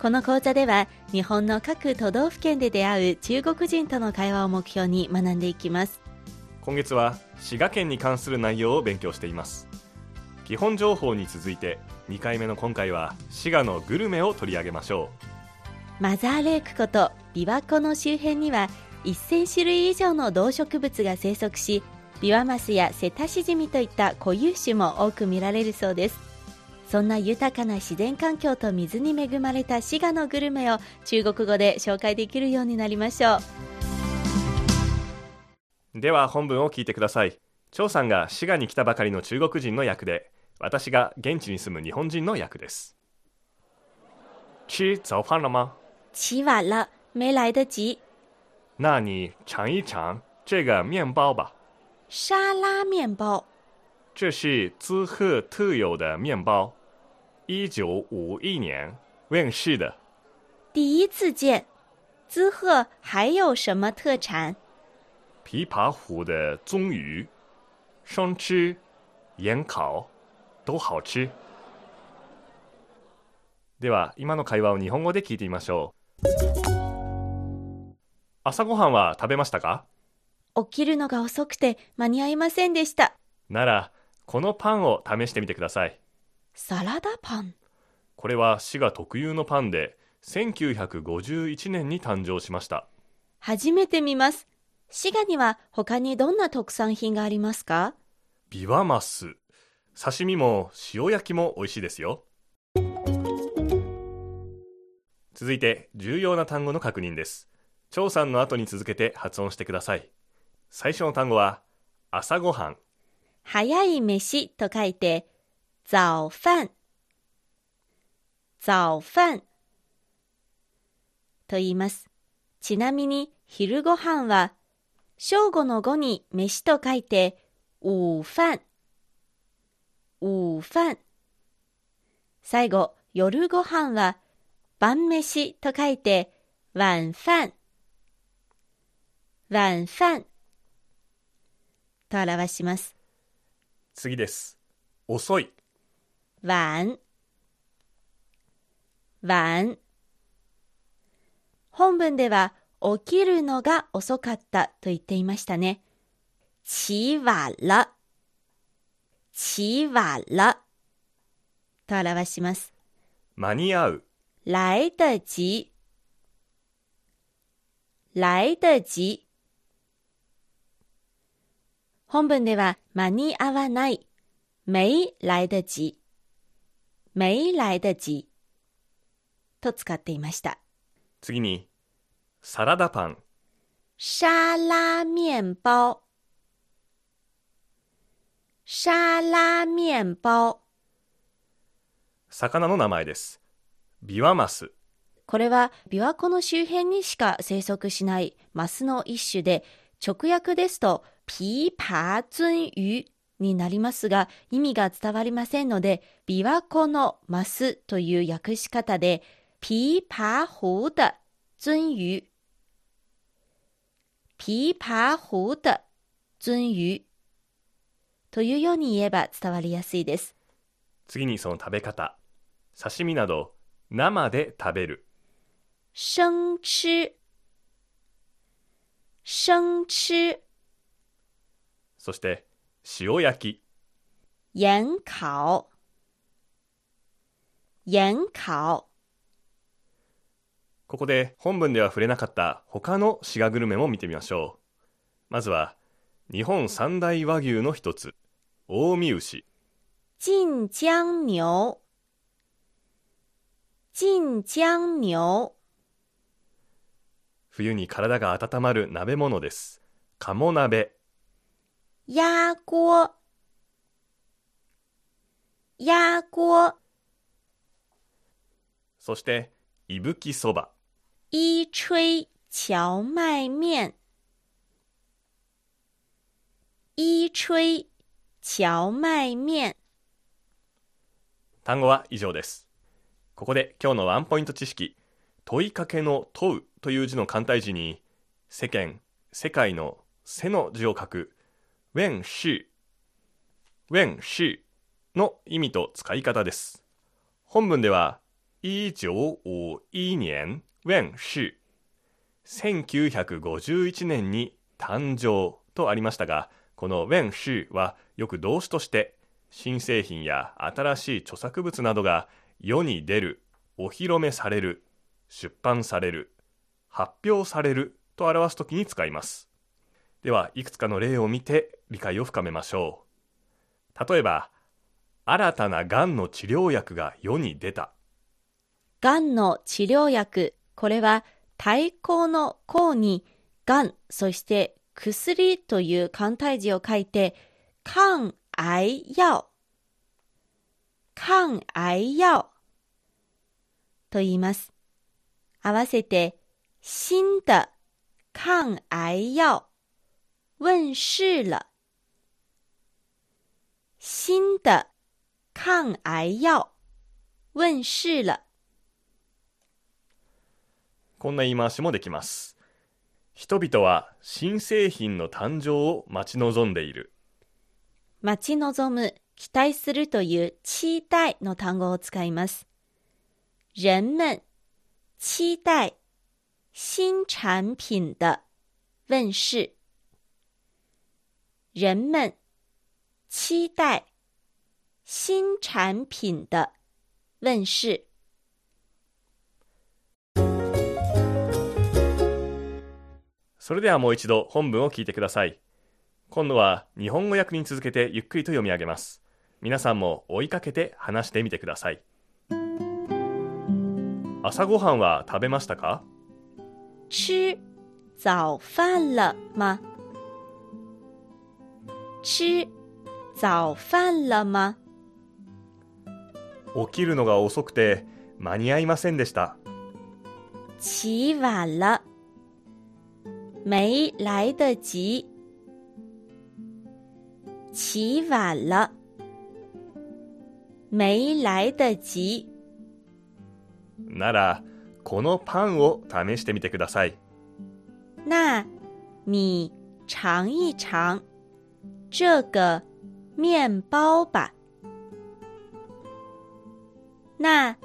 この講座では日本の各都道府県で出会う中国人との会話を目標に学んでいきます。今月は滋賀県に関する内容を勉強しています。基本情報に続いて2回目の今回は滋賀のグルメを取り上げましょマザーレイクこと琵琶湖の周辺には1000種類以上の動植物が生息しビワマスやセタシジミといった固有種も多く見られるそうですそんな豊かな自然環境と水に恵まれた滋賀のグルメを中国語で紹介できるようになりましょう。では本文を聞いてください。張さんが滋賀に来たばかりの中国人の役で私が現地に住む日本人の役です。吃早饭了吗？起晚了没来得及。那你尝一尝这个面包吧。沙拉面包。这是滋贺特有的面包一九五一年问世的，第一次见。滋贺还有什么特产？琵琶湖的鬃鱼，生吃、盐烤都好吃。では今の会話を日本語で聞いてみましょう。朝ごはんは食べましたか？起きるのが遅くて間に合いませんでした。ならこのパンを試してみてください。サラダパン。これは滋賀特有のパンで1951年に誕生しました。初めて見ます。滋賀には他にどんな特産品がありますか？ビワマス。刺身も塩焼きも美味しいですよ。続いて重要な単語の確認です。張さんの後に続けて発音してください。最初の単語は朝ごはん。早い飯と書いて早飯早飯と言います。ちなみに昼ご飯は正午の午に飯と書いて午飯午飯最後夜ご飯は晩飯と書いて晚飯晚飯と表します。次です。遅い。晚晚本文では起きるのが遅かったと言っていましたね。起晚了。起晚了。と表します。間に合う。来得及。来得及。本文では間に合わない。没来得及。没来得及。と使っていました。次に、サラダパン。沙拉面包。沙拉面包。魚の名前です。ビワマス。これは琵琶湖の周辺にしか生息しないマスの一種で、直訳ですと、ピーパーツンユになりますが、意味が伝わりませんので、琵琶湖のマスという訳し方で、琵琶湖的鳟魚琵琶湖的鳟魚というように言えば伝わりやすいです。次にその食べ方。刺身など生で食べる。生吃生吃そして塩焼き。盐烤盐烤ここで本文では触れなかった他の滋賀グルメも見てみましょう。まずは、日本三大和牛の一つ、近江牛。晋江牛。晋江牛。冬に体が温まる鍋物です。鴨鍋。鸭锅。鸭锅。そして、いぶきそば。伊吹荞麦面。伊吹荞麦面。単語は以上です。ここで今日のワンポイント知識。問いかけの問うという字の簡体字に、世間、世界の背の字を書く、when she、when she の意味と使い方です。本文では、一九五一年 when she 1951年に誕生とありましたが、この when she はよく動詞として新製品や新しい著作物などが世に出る、お披露目される、出版される、発表されると表すときに使います。では、いくつかの例を見て理解を深めましょう。例えば、新たながんの治療薬が世に出た。がんの治療薬、これは対抗の抗に、がん、そして薬という簡体字を書いて、抗癌药、抗癌药と言います。合わせて、新的抗癌药问世了。新的抗癌药问世了。こんな言い回しもできます。人々は新製品の誕生を待ち望んでいる。待ち望む、期待するという期待の単語を使います。人们期待新产品的问世。人们期待新产品的问世。それではもう一度本文を聞いてください。今度は日本語訳に続けてゆっくりと読み上げます。皆さんも追いかけて話してみてください。朝ごはんは食べましたか？吃早饭了吗？吃早饭了吗？起きるのが遅くて間に合いませんでした。起晚了，没来得及。起晚了，没来得及。なら、このパンを試してみてください。那，你尝一尝这个面包吧。那，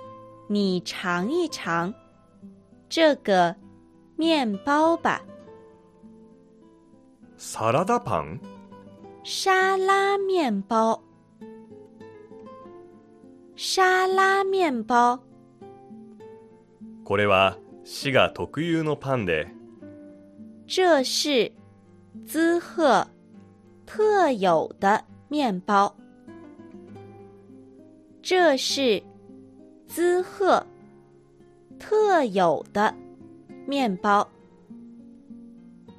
你尝一尝这个面包吧。サラダパン？沙拉面包，沙拉面包，これは滋賀特有のパンで、这是滋贺特有的面包。这是滋贺特有的面包。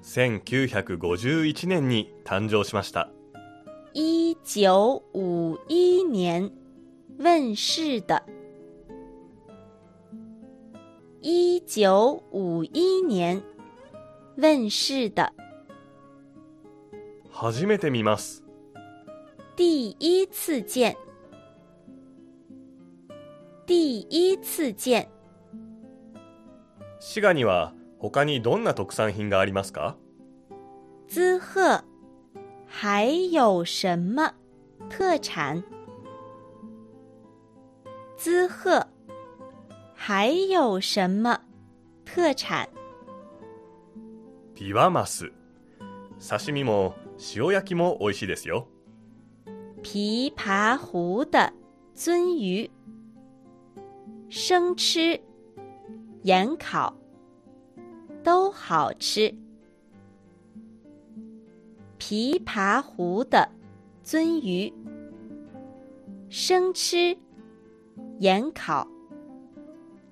1951年に誕生しました。一九五一年问世的。一九五一年问世的。初めて見ます。第一次见，第一次见，滋賀には他にどんな特産品がありますか？滋贺还有什么？特产？滋贺还有什么？特产？ビワマス。刺身も塩焼きも美味しいですよ。琵琶湖的鳟鱼，生吃、盐烤都好吃。琵琶湖的鳟鱼，生吃、盐烤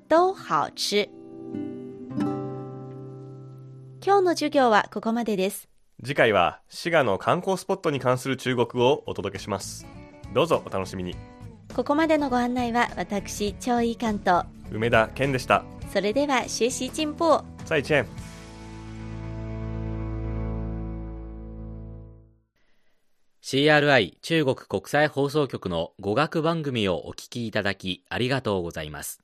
都好吃。今日の授業はここまでです。次回は滋賀の観光スポットに関する中国をお届けします。どうぞお楽しみに。ここまでのご案内は私張井関と。梅田健でした。それでは学習進歩。再见。チ CRI 中国国際放送局の語学番組をお聞きいただきありがとうございます。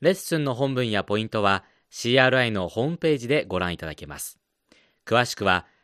レッスンの本文やポイントは CRI のホームページでご覧いただけます。詳しくは